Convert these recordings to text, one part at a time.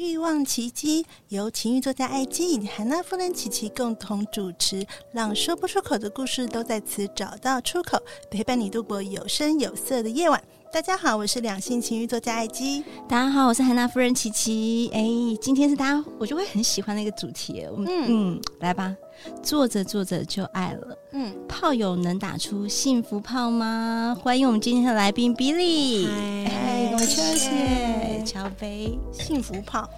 欲望奇迹由情欲作家艾姬以及韩娜夫人琪琪共同主持，让说不出口的故事都在此找到出口，陪伴你度过有声有色的夜晚。大家好，我是两性情欲作家艾姬。大家好，我是韩娜夫人琪琪。哎，今天是大家我就会很喜欢的一个主题。我们嗯，嗯，来吧，做着做着就爱了。嗯，炮友能打出幸福炮吗？欢迎我们今天的来宾 Billy。嗨，我谢谢敲杯。幸福炮，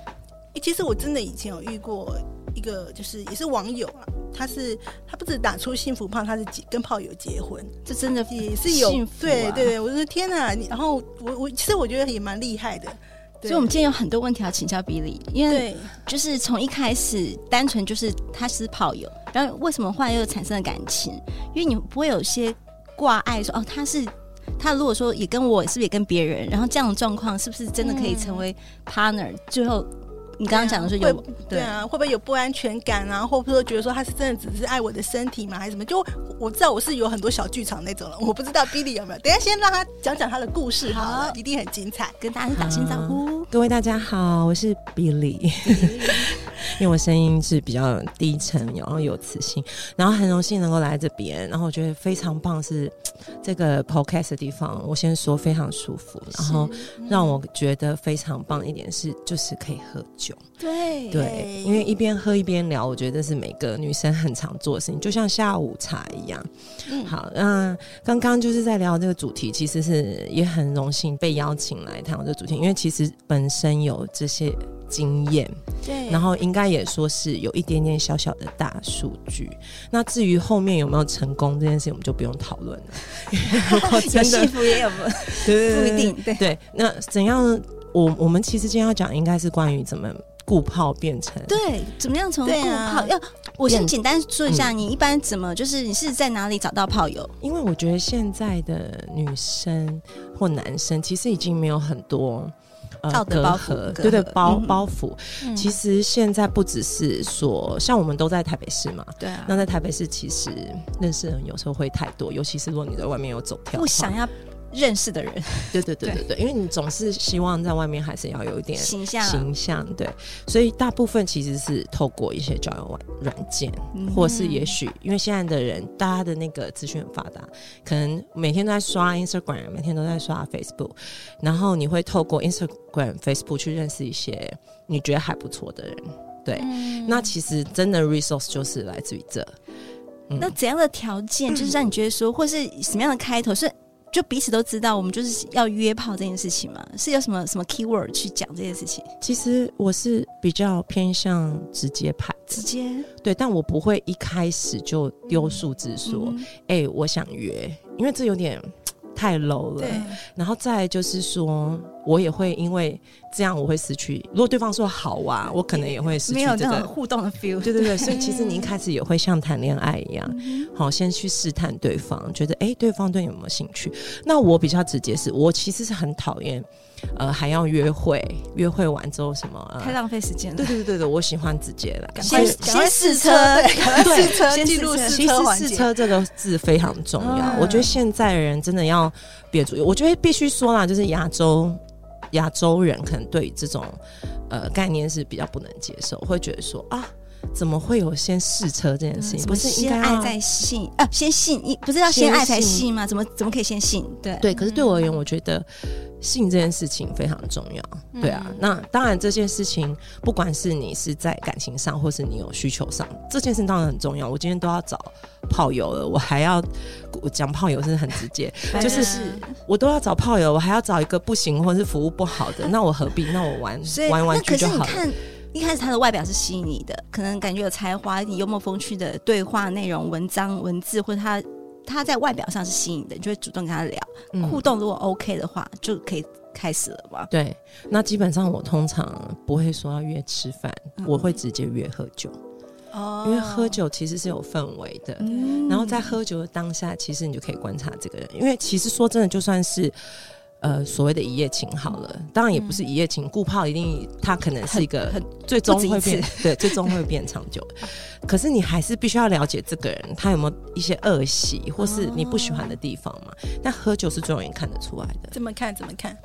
哎，其实我真的以前有遇过一个，就是也是网友啊。他是他不止打出幸福炮，他是结跟炮友结婚，这真的也是有幸福、啊、对对对，我说天哪！然后我我其实我觉得也蛮厉害的，所以我们今天有很多问题要请教 Billy，因为就是从一开始单纯就是他是炮友，然后为什么后来又产生了感情？因为你不会有些挂碍说哦，他是他如果说也跟我，是不是也跟别人？然后这样的状况是不是真的可以成为 partner？、嗯、最后。你刚刚讲的是有对，对啊，会不会有不安全感啊？或者说觉得说他是真的只是爱我的身体吗？还是什么？就我知道我是有很多小剧场那种了，我不知道 Billy 有没有。等一下先让他讲讲他的故事好，好，一定很精彩。跟大家打声招呼，各位大家好，我是 Billy。因为我声音是比较低沉，然后有磁性，然后很荣幸能够来这边，然后我觉得非常棒，是这个 podcast 的地方。我先说非常舒服，然后让我觉得非常棒一点是，就是可以喝酒。对对，因为一边喝一边聊，我觉得这是每个女生很常做的事情，就像下午茶一样。嗯，好，那刚刚就是在聊这个主题，其实是也很荣幸被邀请来谈这个主题，因为其实本身有这些。经验，对，然后应该也说是有一点点小小的大数据。那至于后面有没有成功这件事情，我们就不用讨论了。如果真的幸福也有不，对不一定。对对，那怎样？我我们其实今天要讲，应该是关于怎么固泡变成对，怎么样从固泡、啊、要？我先简单说一下，你一般怎么就是你是在哪里找到炮友？因为我觉得现在的女生或男生其实已经没有很多。道德包袱，对对包包袱。其实现在不只是说，像我们都在台北市嘛，对啊。那在台北市，其实认识人有时候会太多，尤其是如果你在外面有走跳，不想要。认识的人，对对对对对，因为你总是希望在外面还是要有一点形象。形象，对，所以大部分其实是透过一些交友软软件，嗯、或是也许因为现在的人，大家的那个资讯很发达，可能每天都在刷 Instagram，每天都在刷 Facebook，然后你会透过 Instagram、Facebook 去认识一些你觉得还不错的人，对，嗯、那其实真的 resource 就是来自于这。嗯、那怎样的条件就是让你觉得说，或是什么样的开头是？就彼此都知道，我们就是要约炮这件事情嘛，是有什么什么 keyword 去讲这件事情？其实我是比较偏向直接派，直接？对，但我不会一开始就丢数字说，哎、嗯嗯欸，我想约，因为这有点太 low 了。然后再就是说，我也会因为这样，我会失去。如果对方说好啊，我可能也会失去这种互动的 feel。对对对，所以其实你一开始也会像谈恋爱一样，好，先去试探对方，觉得哎、欸，对方对你有没有兴趣？那我比较直接是，我其实是很讨厌，呃，还要约会，约会完之后什么，呃、太浪费时间了。对对对对，我喜欢直接来，先先试车，对，试车记录试车环节。试车这个字非常重要，嗯、我觉得现在的人真的要别注意。我觉得必须说啦，就是亚洲。亚洲人可能对这种呃概念是比较不能接受，会觉得说啊，怎么会有先试车这件事情？不是先爱再信啊？先信，不是要先爱才信吗？怎么怎么可以先信？对对。可是对我而言，我觉得信这件事情非常重要，对啊。嗯、那当然，这件事情不管是你是在感情上，或是你有需求上，这件事当然很重要。我今天都要找炮友了，我还要我讲炮友是很直接，就是我都要找炮友，我还要找一个不行或是服务不好的，那我何必？那我玩玩玩具就好了。一开始他的外表是吸引你的，可能感觉有才华、一点幽默风趣的对话内容、文章、文字，或者他。他在外表上是吸引的，你就会主动跟他聊、嗯、互动。如果 OK 的话，就可以开始了吧？对，那基本上我通常不会说要约吃饭，嗯、我会直接约喝酒。哦，因为喝酒其实是有氛围的，嗯、然后在喝酒的当下，其实你就可以观察这个人。因为其实说真的，就算是。呃，所谓的一夜情好了，当然也不是一夜情，顾泡一定他可能是一个最终会变，对，最终会变长久。可是你还是必须要了解这个人，他有没有一些恶习，或是你不喜欢的地方嘛？但喝酒是最容易看得出来的。怎么看？怎么看？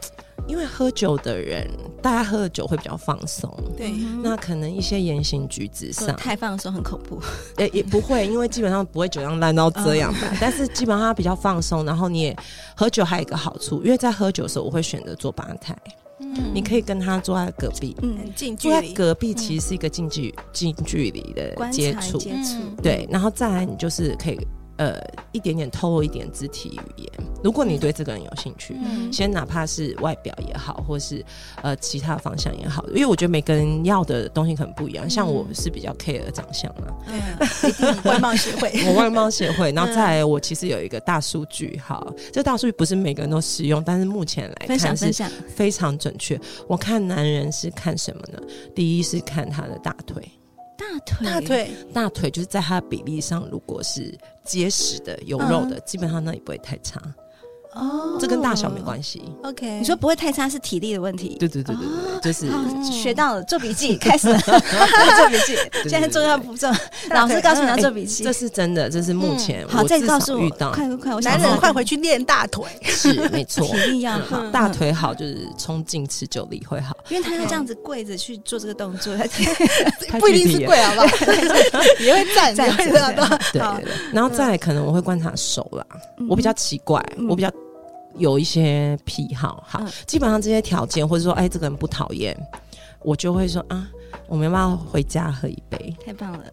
因为喝酒的人，大家喝的酒会比较放松，对，那可能一些言行举止上。太放松很恐怖，也也不会，因为基本上不会酒量烂到这样吧。但是基本上他比较放松，然后你也喝酒还有一个好处，因为在喝酒的时候，我会选择坐吧台，嗯，你可以跟他坐在隔壁，嗯，近距离，坐在隔壁其实是一个近距近距离的接触，接触，对，然后再来你就是可以。呃，一点点透露一点肢体语言。如果你对这个人有兴趣，嗯、先哪怕是外表也好，或是呃其他方向也好，因为我觉得每个人要的东西可能不一样。嗯、像我是比较 care 长相嘛，嗯、外貌协会，我外貌协会。然后再来，我其实有一个大数据，哈，这大数据不是每个人都适用，但是目前来看是非常准确。我看男人是看什么呢？第一是看他的大腿。大腿，大腿，大腿就是在它的比例上，如果是结实的、有肉的，嗯、基本上那也不会太差。哦，这跟大小没关系。OK，你说不会太差是体力的问题。对对对对对，就是学到了，做笔记开始了，做笔记。现在重要步骤，老师告诉你要做笔记。这是真的，这是目前好，再告诉我遇到，快快快，男人快回去练大腿。是没错，体力要好，大腿好就是冲劲持久力会好。因为他要这样子跪着去做这个动作，他不一定是跪，好不好？也会站，也会这样。对对对，然后再可能我会观察手啦，我比较奇怪，我比较。有一些癖好，好，嗯、基本上这些条件，或者说，哎，这个人不讨厌，我就会说啊，我们要不要回家喝一杯？太棒了，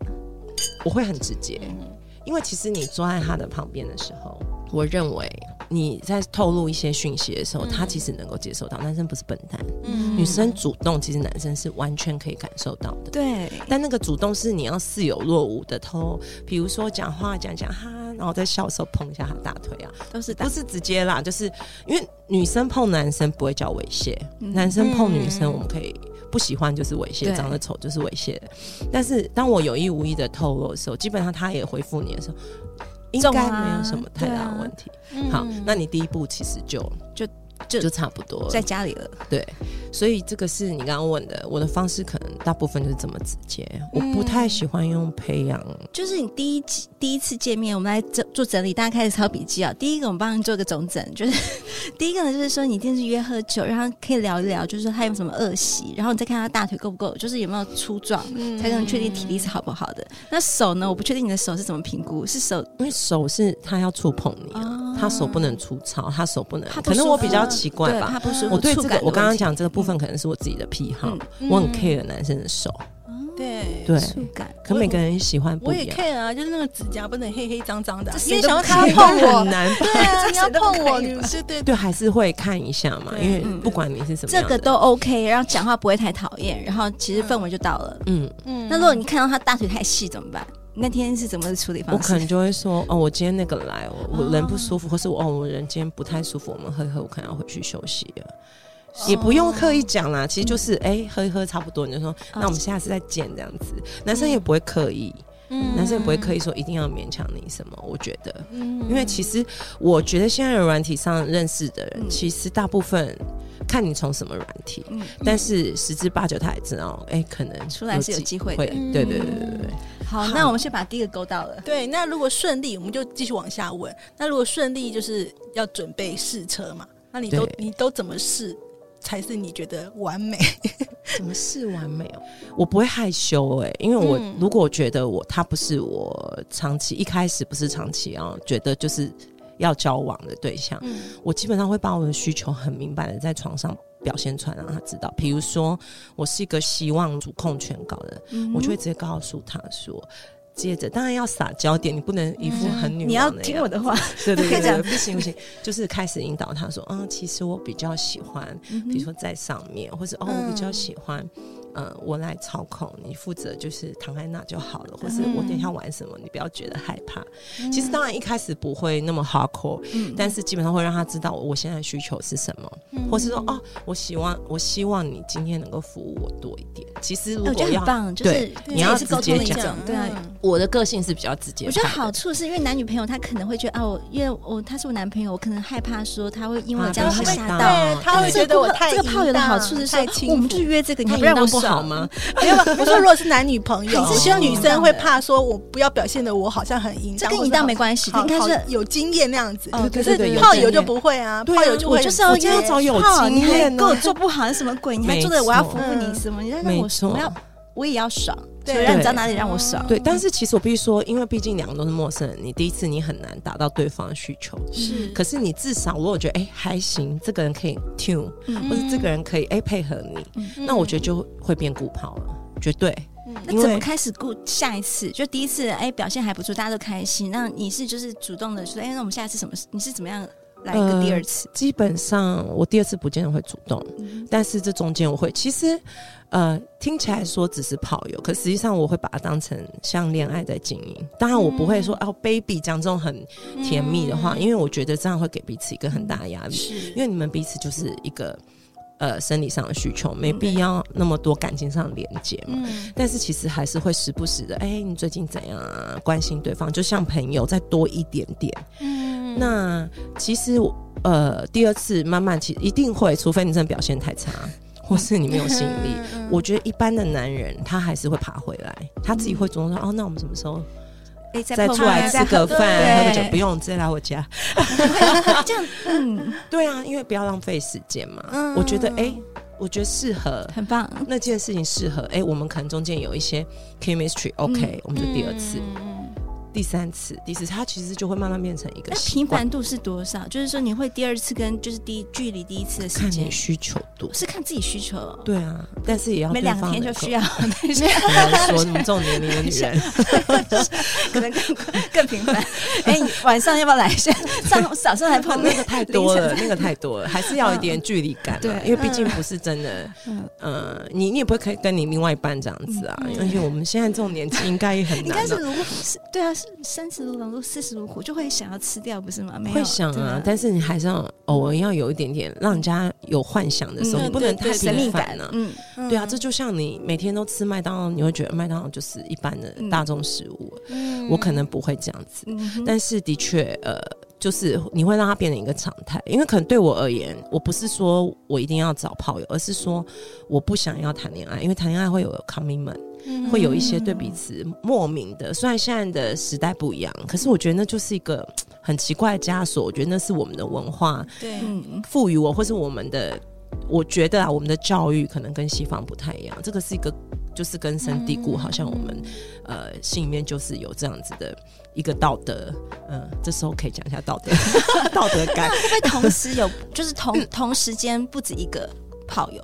我会很直接，嗯、因为其实你坐在他的旁边的时候，我认为你在透露一些讯息的时候，嗯、他其实能够接受到。男生不是笨蛋，嗯、女生主动，其实男生是完全可以感受到的。对，但那个主动是你要似有若无的偷，比如说讲话讲讲哈。然后在笑的时候碰一下他大腿啊，都是不是直接啦，就是因为女生碰男生不会叫猥亵，嗯、男生碰女生我们可以不喜欢就是猥亵，长得丑就是猥亵的。但是当我有意无意的透露的时候，基本上他也回复你的时候，应该没有什么太大的问题。啊、好，那你第一步其实就就。就就差不多在家里了，对，所以这个是你刚刚问的，我的方式可能大部分就是这么直接，我不太喜欢用培养。就是你第一第一次见面，我们来做做整理，大家开始抄笔记啊。第一个，我们帮你做个总整，就是 第一个呢，就是说你一定是约喝酒，然后可以聊一聊，就是说他有什么恶习，然后你再看他大腿够不够，就是有没有粗壮，才能确定体力是好不好的。那手呢，我不确定你的手是怎么评估，是手，因为手是他要触碰你啊，他手不能粗糙，他手不能，可能我比较。奇怪吧？我对这个，我刚刚讲这个部分可能是我自己的癖好，我很 care 男生的手。对对，触感。可每个人喜欢不一样。我也 care 啊，就是那个指甲不能黑黑脏脏的，因为想要他碰我，很难。对啊，你要碰我，你是对对，还是会看一下嘛，因为不管你是什么，这个都 OK，然后讲话不会太讨厌，然后其实氛围就到了。嗯嗯。那如果你看到他大腿太细怎么办？那天是怎么处理方式？我可能就会说，哦，我今天那个来，我人不舒服，或是我哦，我人今天不太舒服，我们喝一喝，我可能要回去休息了，也不用刻意讲啦，其实就是哎，喝一喝差不多，你就说，那我们下次再见这样子。男生也不会刻意，男生也不会刻意说一定要勉强你什么。我觉得，嗯因为其实我觉得现在的软体上认识的人，其实大部分。看你从什么软体，嗯、但是十之八九他也知道，哎、欸，可能出来是有机会的。对对对对对。好，好，那我们先把第一个勾到了。对，那如果顺利，我们就继续往下问。那如果顺利，就是要准备试车嘛？那你都你都怎么试才是你觉得完美？怎么是完美哦？我不会害羞哎、欸，因为我如果觉得我他不是我长期一开始不是长期啊，觉得就是。要交往的对象，嗯、我基本上会把我的需求很明白的在床上表现出来，让他知道。比如说，我是一个希望主控权高的，嗯、我就会直接告诉他说。接着，当然要撒娇点，你不能一副很女、嗯。你要听我的话，对对对，对，不行不行，就是开始引导他说，嗯，其实我比较喜欢，比如说在上面，或者哦，我比较喜欢。嗯，我来操控，你负责就是躺在那就好了，或是我等一下玩什么，你不要觉得害怕。其实当然一开始不会那么 hardcore，但是基本上会让他知道我现在需求是什么，或是说哦，我希望我希望你今天能够服务我多一点。其实如果要棒，就是你要直接讲，对啊，我的个性是比较直接。我觉得好处是因为男女朋友他可能会觉得哦，因为我他是我男朋友，我可能害怕说他会因为我这样会吓到，他会觉得我太这个炮友的好处是说，我们就约这个，你不让我不好吗？没有，我说如果是男女朋友，只希望女生会怕说，我不要表现的我好像很淫荡，这跟淫荡没关系，应该是有经验那样子。可是泡友就不会啊，泡友就会就是要找有经验，你给我做不好是什么鬼？你还做的我要服务你什么？你让我我要我也要爽，对，让你知道哪里让我爽。对，但是其实我必须说，因为毕竟两个都是陌生人，你第一次你很难达到对方的需求。是，可是你至少如果觉得哎还行，这个人可以 tune，或者这个人可以哎配合你，那我觉得就会变固炮了，绝对。那怎么开始顾下一次？就第一次，哎，表现还不错，大家都开心。那你是就是主动的说，哎，那我们下一次什么？你是怎么样来一个第二次？基本上我第二次不见得会主动，但是这中间我会。其实，呃，听起来说只是炮友，可实际上我会把它当成像恋爱在经营。当然，我不会说哦，baby 讲这种很甜蜜的话，因为我觉得这样会给彼此一个很大的压力。是，因为你们彼此就是一个。呃，生理上的需求没必要那么多感情上的连接嘛。嗯、但是其实还是会时不时的，哎、欸，你最近怎样啊？关心对方，就像朋友再多一点点。嗯，那其实呃，第二次慢慢其实一定会，除非你真的表现太差，或是你没有吸引力。嗯、我觉得一般的男人他还是会爬回来，他自己会主动说，哦，那我们什么时候？再出来吃个饭，喝个酒，不用直接来我家。这样，嗯，对啊，因为不要浪费时间嘛。嗯，我觉得，哎，我觉得适合，很棒。那件事情适合，哎，我们可能中间有一些 chemistry，OK，我们就第二次。第三次、第四次，它其实就会慢慢变成一个。那频繁度是多少？就是说，你会第二次跟就是第一距离第一次的时间，需求度是看自己需求。对啊，但是也要每两天就需要。没说你们这种年龄的女人，可能更更频繁。哎，晚上要不要来一下？上早上还碰那个太多了，那个太多了，还是要一点距离感。对，因为毕竟不是真的。嗯，你你也不会可以跟你另外一半这样子啊。而且我们现在这种年纪，应该也很难。应该是如果是对啊。三十如狼，四十如虎，就会想要吃掉，不是吗？没有会想啊，但是你还是要偶尔要有一点点让人家有幻想的时候，你不能太神秘感了。嗯，对啊，这就像你每天都吃麦当劳，你会觉得麦当劳就是一般的大众食物。嗯，我可能不会这样子，但是的确，呃，就是你会让它变成一个常态，因为可能对我而言，我不是说我一定要找炮友，而是说我不想要谈恋爱，因为谈恋爱会有 commitment。会有一些对彼此莫名的，虽然现在的时代不一样，可是我觉得那就是一个很奇怪的枷锁。我觉得那是我们的文化，对，赋予我，或是我们的，我觉得啊，我们的教育可能跟西方不太一样。这个是一个就是根深蒂固，好像我们呃心里面就是有这样子的一个道德。嗯，这时候可以讲一下道德 道德感。会不会同时有，就是同 同时间不止一个炮友？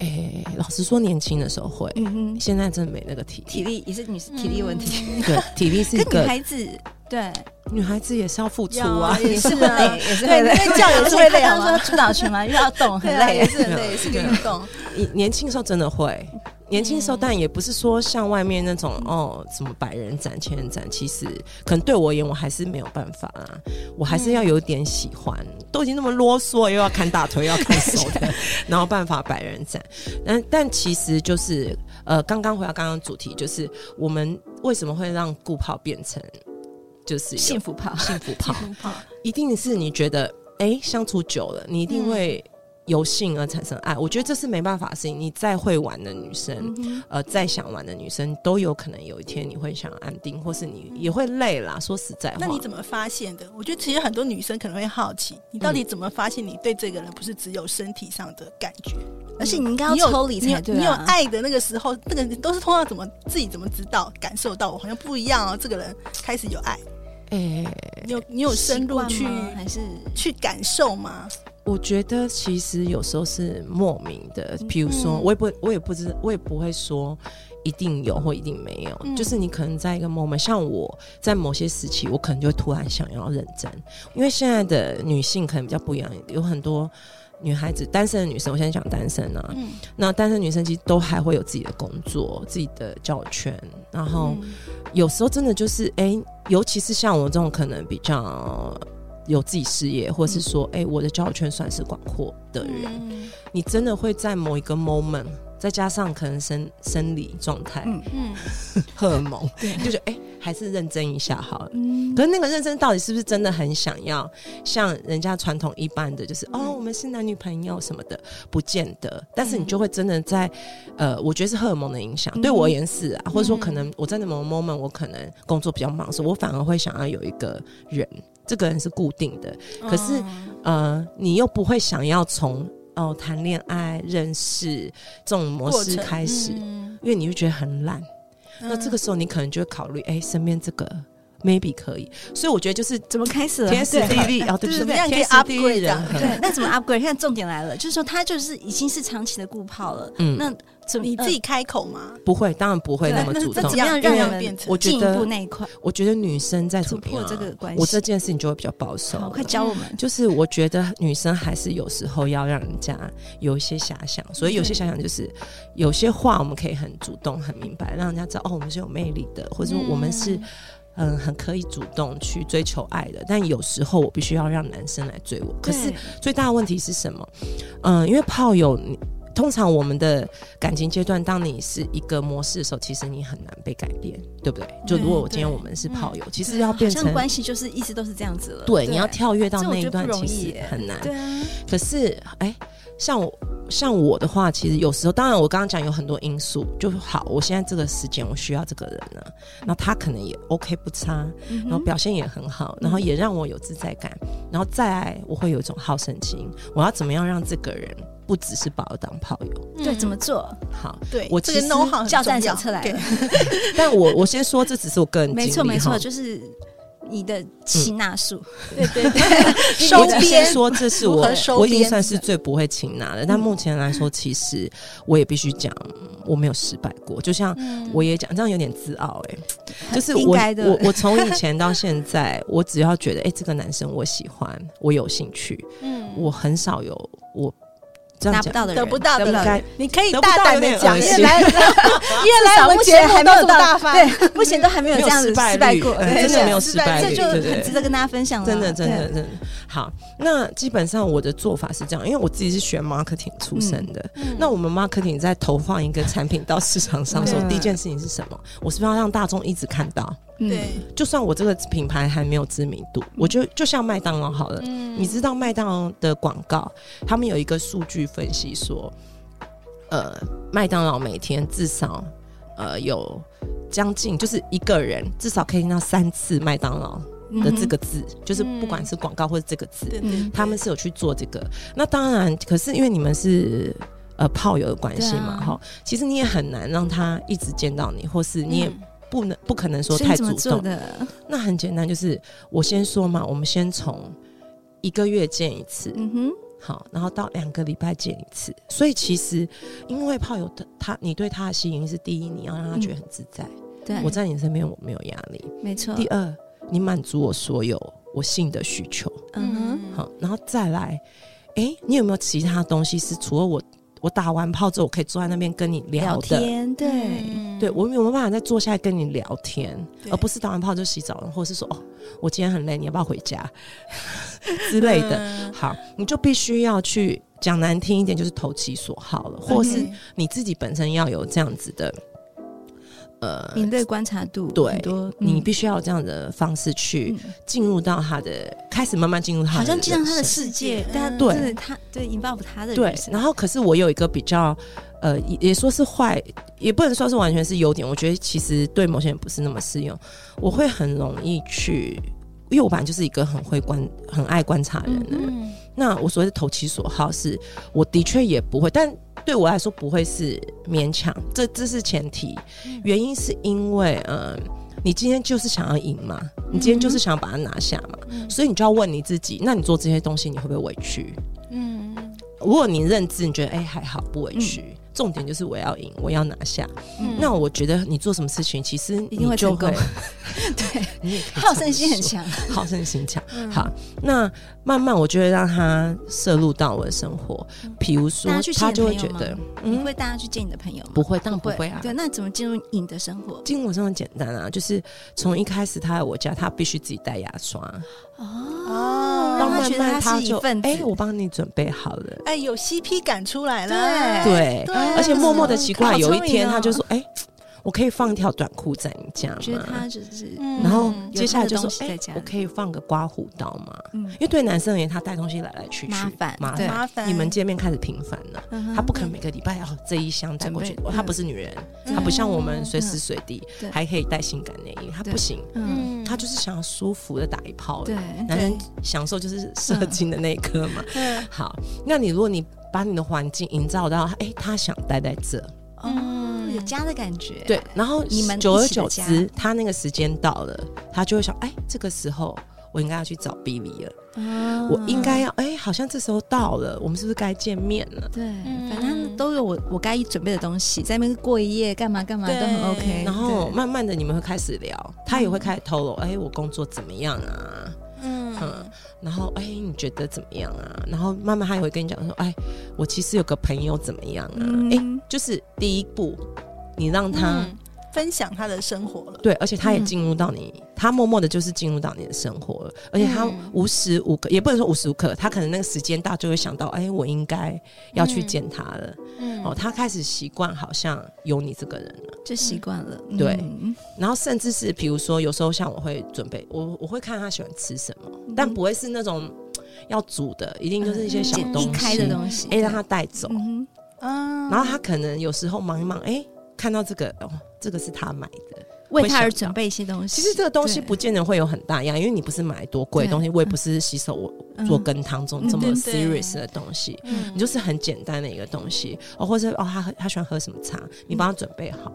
哎、欸，老实说，年轻的时候会，嗯哼，现在真的没那个体力，体力也是女体力问题，嗯、对，体力是一个 女孩子，对，女孩子也是要付出啊，也是会累，也是会累，叫也是会累。刚刚说主导权嘛，又要动，很累，也是很累，是个运动。你年轻的时候真的会。年轻时候，但也不是说像外面那种哦，什么百人斩、千人斩，其实可能对我而言，我还是没有办法啊。我还是要有点喜欢，都已经那么啰嗦，又要看大腿，又要看手的，然后办法百人斩。但但其实就是呃，刚刚回到刚刚主题，就是我们为什么会让顾炮变成就是幸福炮？幸福炮，一定是你觉得哎、欸，相处久了，你一定会。由性而产生爱，我觉得这是没办法的事情。你再会玩的女生，嗯、呃，再想玩的女生，都有可能有一天你会想安定，或是你也会累啦。说实在话，那你怎么发现的？我觉得其实很多女生可能会好奇，你到底怎么发现你对这个人不是只有身体上的感觉，嗯、而是你应该要抽离才对、啊、你，你有爱的那个时候，那个都是通常怎么自己怎么知道感受到？我好像不一样哦，这个人开始有爱。哎、欸，有你有深入去还是去感受吗？我觉得其实有时候是莫名的，比如说，我也不，我也不知，我也不会说一定有或一定没有，嗯、就是你可能在一个 moment，像我在某些时期，我可能就突然想要认真，因为现在的女性可能比较不一样，有很多女孩子单身的女生，我现在讲单身啊，嗯、那单身女生其实都还会有自己的工作、自己的交友圈，然后有时候真的就是，哎、欸，尤其是像我这种可能比较。有自己事业，或是说，哎、我的交友圈算是广阔的人，嗯、你真的会在某一个 moment，再加上可能生生理状态，嗯。嗯，荷尔蒙，对，就觉得哎、欸，还是认真一下好了。嗯，可是那个认真到底是不是真的很想要像人家传统一般的，就是、嗯、哦，我们是男女朋友什么的，不见得。但是你就会真的在，呃，我觉得是荷尔蒙的影响，嗯、对我而言是啊，或者说可能我在那某个 moment，我可能工作比较忙所以，我反而会想要有一个人。这个人是固定的，可是、哦、呃，你又不会想要从哦谈恋爱认识这种模式开始，嗯、因为你会觉得很懒。嗯、那这个时候你可能就会考虑，哎，身边这个。Maybe 可以，所以我觉得就是怎么开始了？天时地利啊，对不对？怎么样可以 upgrade 的？对，那怎么 upgrade？现在重点来了，就是说他就是已经是长期的固炮了。嗯，那怎么你自己开口吗？不会，当然不会那么主动。怎么样让人变成进一步那一块？我觉得女生在突破这个关系，我这件事情就会比较保守。快教我们！就是我觉得女生还是有时候要让人家有一些遐想，所以有些遐想就是有些话我们可以很主动、很明白，让人家知道哦，我们是有魅力的，或者说我们是。嗯，很可以主动去追求爱的，但有时候我必须要让男生来追我。可是最大的问题是什么？嗯，因为炮友，通常我们的感情阶段，当你是一个模式的时候，其实你很难被改变，对不对？就如果我今天我们是炮友，其实要变成关系，就是一直都是这样子了。对，你要跳跃到那一段，其实很难。对啊。可是，哎。像我像我的话，其实有时候，当然我刚刚讲有很多因素，就好。我现在这个时间，我需要这个人了，那他可能也 OK 不差，嗯、然后表现也很好，然后也让我有自在感，然后再来我会有一种好胜心。我要怎么样让这个人不只是把我当炮友？嗯、对，怎么做？好，对我这个 know how 教战小车来了。但我我先说，这只是我个人经历，没错没错，就是。你的擒拿术，对对对，收编说这是我，我已经算是最不会擒拿的。但目前来说，其实我也必须讲，我没有失败过。就像我也讲，这样有点自傲哎，就是我我我从以前到现在，我只要觉得哎，这个男生我喜欢，我有兴趣，嗯，我很少有我。拿不到的人，得不到的人，你可以大胆的讲，因为来，因为来我们节目还没有大发，对，目前都还没有这样子失败过，真的没有失败，这就很值得跟大家分享了。真的，真的，真的好。那基本上我的做法是这样，因为我自己是学 marketing 出身的。那我们 marketing 在投放一个产品到市场上的时候，第一件事情是什么？我是不是要让大众一直看到？对，就算我这个品牌还没有知名度，我就就像麦当劳好了。你知道麦当劳的广告，他们有一个数据分析说，呃，麦当劳每天至少呃有将近就是一个人至少可以听到三次麦当劳的这个字，就是不管是广告或者这个字，他们是有去做这个。那当然，可是因为你们是呃炮友的关系嘛，哈，其实你也很难让他一直见到你，或是你也。不能不可能说太主动的，那很简单，就是我先说嘛，我们先从一个月见一次，嗯哼，好，然后到两个礼拜见一次。所以其实因为炮友的他，你对他的吸引是第一，你要让他觉得很自在。嗯、对，我在你身边我没有压力，没错。第二，你满足我所有我性的需求，嗯哼，好，然后再来，哎、欸，你有没有其他东西是除了我？我打完炮之后，我可以坐在那边跟你聊，聊天，对，嗯、对，我有没有办法再坐下来跟你聊天，而不是打完炮就洗澡了，或者是说，哦，我今天很累，你要不要回家？之类的？嗯、好，你就必须要去讲难听一点，就是投其所好了，或是你自己本身要有这样子的。呃，敏锐观察度，对，你必须要有这样的方式去进入到他的，开始慢慢进入他的，好像进入他的世界，但对他对引爆他的对。然后，可是我有一个比较，呃，也说是坏，也不能说是完全是优点。我觉得其实对某些人不是那么适用。我会很容易去，因为我本来就是一个很会观、很爱观察人的人。那我所谓的投其所好，是我的确也不会，但。对我来说不会是勉强，这这是前提。原因是因为，嗯、呃，你今天就是想要赢嘛，你今天就是想要把它拿下嘛，嗯、所以你就要问你自己，那你做这些东西，你会不会委屈？嗯，如果你认知，你觉得哎、欸、还好，不委屈。嗯重点就是我要赢，我要拿下。嗯、那我觉得你做什么事情，其实一定会，会 对，你也可以好胜心很强，好胜心强。嗯、好，那慢慢我就会让他摄入到我的生活。比如说，他就会觉得，嗯、你会带他去见你的朋友吗？不会，当然不会啊。对，那怎么进入你的生活？进入我生活很简单啊，就是从一开始他在我家，他必须自己带牙刷。哦，让他觉得他就哎、欸，我帮你准备好了。哎、欸，有 CP 感出来了。对。对而且默默的奇怪，有一天他就说：“哎、欸，我可以放一条短裤在你家吗？”觉得他就是，然后接下来就说：“哎、欸，我可以放个刮胡刀吗？”嗯，因为对男生而言，他带东西来来去去麻烦，麻烦，麻烦。你们见面开始频繁了，他不可能每个礼拜要这一箱带过去。他不是女人，他不像我们随时随地还可以带性感内衣，他不行。嗯，他就是想要舒服的打一炮。对，男人享受就是射精的那一刻嘛。好，那你如果你。把你的环境营造到，哎、欸，他想待在这，嗯，有家的感觉。对，然后你们久而久之，他那个时间到了，他就会想，哎、欸，这个时候我应该要去找 Billy 了，哦、我应该要，哎、欸，好像这时候到了，我们是不是该见面了？对，反正都有我我该准备的东西，在那边过一夜，干嘛干嘛都很 OK。然后慢慢的你们会开始聊，他也会开始透露，哎、欸，我工作怎么样啊？然后，哎，你觉得怎么样啊？然后慢慢他也会跟你讲说，哎，我其实有个朋友怎么样啊？哎、嗯，就是第一步，你让他、嗯、分享他的生活了。对，而且他也进入到你，嗯、他默默的就是进入到你的生活了。而且他无时无刻，嗯、也不能说无时无刻，他可能那个时间到就会想到，哎，我应该要去见他了。嗯、哦，他开始习惯，好像有你这个人了。就习惯了，嗯、对。然后甚至是比如说，有时候像我会准备，我我会看他喜欢吃什么，嗯、但不会是那种要煮的，一定就是一些小东西，开的东西，哎，让他带走。嗯，然后他可能有时候忙一忙，哎，看到这个哦，这个是他买的。为他而准备一些东西，其实这个东西不见得会有很大样，因为你不是买多贵的东西，我也不是洗手做羹汤这种这么 serious 的东西，你就是很简单的一个东西哦，或者哦，他他喜欢喝什么茶，你帮他准备好，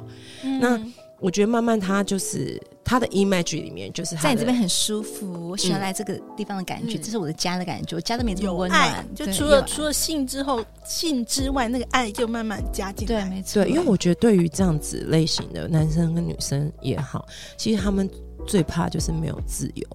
那。我觉得慢慢他就是他的 image 里面，就是在你这边很舒服，我喜欢来这个地方的感觉，这是我的家的感觉，我家都没这么温暖。就除了除了性之后，性之外，那个爱就慢慢加进来。对，没错。对，因为我觉得对于这样子类型的男生跟女生也好，其实他们最怕就是没有自由。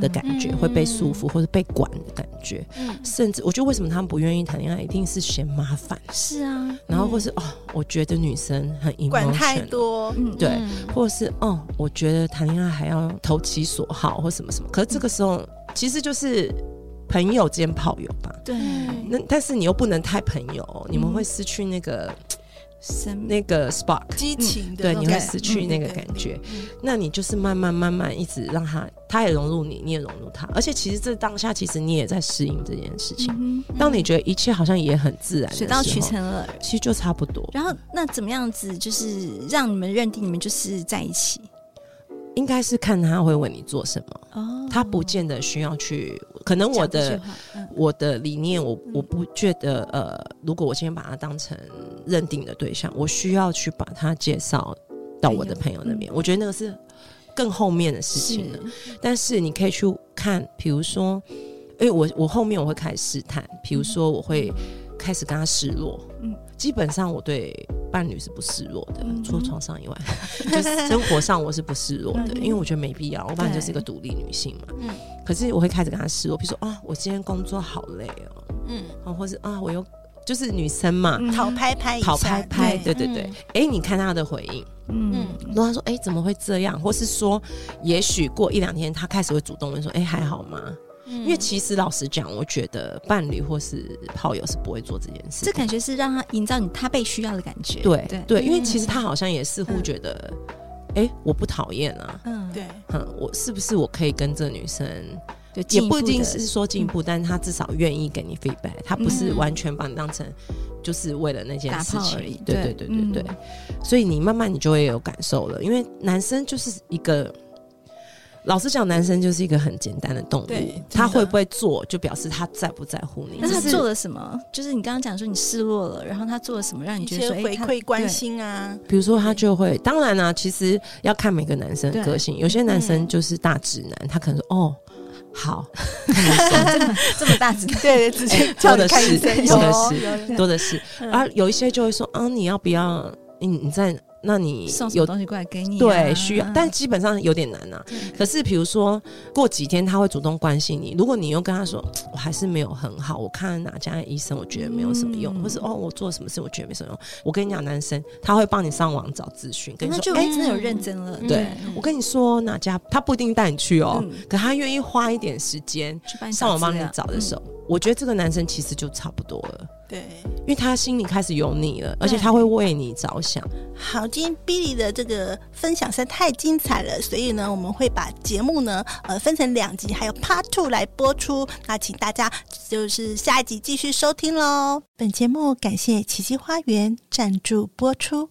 的感觉会被束缚或者被管的感觉，甚至我觉得为什么他们不愿意谈恋爱，一定是嫌麻烦。是啊，然后或是哦，我觉得女生很管太多，对，或是哦，我觉得谈恋爱还要投其所好或什么什么。可是这个时候其实就是朋友兼炮友吧。对，那但是你又不能太朋友，你们会失去那个。那个 spark 激情的，对，你会失去那个感觉。那你就是慢慢慢慢一直让他，他也融入你，你也融入他。而且其实这当下，其实你也在适应这件事情。当你觉得一切好像也很自然，水到渠成了，其实就差不多。然后那怎么样子，就是让你们认定你们就是在一起？应该是看他会为你做什么哦，他不见得需要去。可能我的我的理念，我我不觉得呃，如果我今天把他当成认定的对象，我需要去把他介绍到我的朋友那边。我觉得那个是更后面的事情了。但是你可以去看，比如说，因为我我后面我会开始试探，比如说我会开始跟他示弱。嗯。基本上我对伴侣是不示弱的，除了床上以外，就是生活上我是不示弱的，因为我觉得没必要。我本来就是一个独立女性嘛，嗯。可是我会开始跟他示弱，比如说啊，我今天工作好累哦，嗯，啊，或是啊，我又就是女生嘛，讨拍拍，讨拍拍，对对对。哎，你看他的回应，嗯，如果他说哎怎么会这样，或是说也许过一两天他开始会主动问说哎还好吗？因为其实老实讲，我觉得伴侣或是炮友是不会做这件事。这感觉是让他营造你他被需要的感觉。对对对，因为其实他好像也似乎觉得，哎，我不讨厌啊。嗯，对。嗯，我是不是我可以跟这女生，也不一定是说进步，但是他至少愿意给你 feedback，他不是完全把你当成就是为了那件事情而已。对对对对对。所以你慢慢你就会有感受了，因为男生就是一个。老实讲，男生就是一个很简单的动物，他会不会做，就表示他在不在乎你。那他做了什么？就是你刚刚讲说你失落了，然后他做了什么让你觉得说回馈关心啊？比如说他就会，当然啦、啊，其实要看每个男生的个性，有些男生就是大直男，他可能说哦。好，这么大只，对，直接 多的是，多的是，多的是。而有一些就会说，啊，你要不要？你你在。那你有东西过来给你，对，需要，但基本上有点难呐。可是比如说过几天他会主动关心你，如果你又跟他说 我还是没有很好，我看哪家医生我觉得没有什么用，或是哦我做什么事我觉得没什么用，我跟你讲，男生他会帮你上网找资讯，跟你说哎真的有认真了。对，我跟你说哪家他不一定带你去哦，可他愿意花一点时间上网帮你找的时候，我觉得这个男生其实就差不多了。对，因为他心里开始有你了，而且他会为你着想。好，今天 Billy 的这个分享实在太精彩了，所以呢，我们会把节目呢呃分成两集，还有 Part Two 来播出。那请大家就是下一集继续收听喽。本节目感谢奇迹花园赞助播出。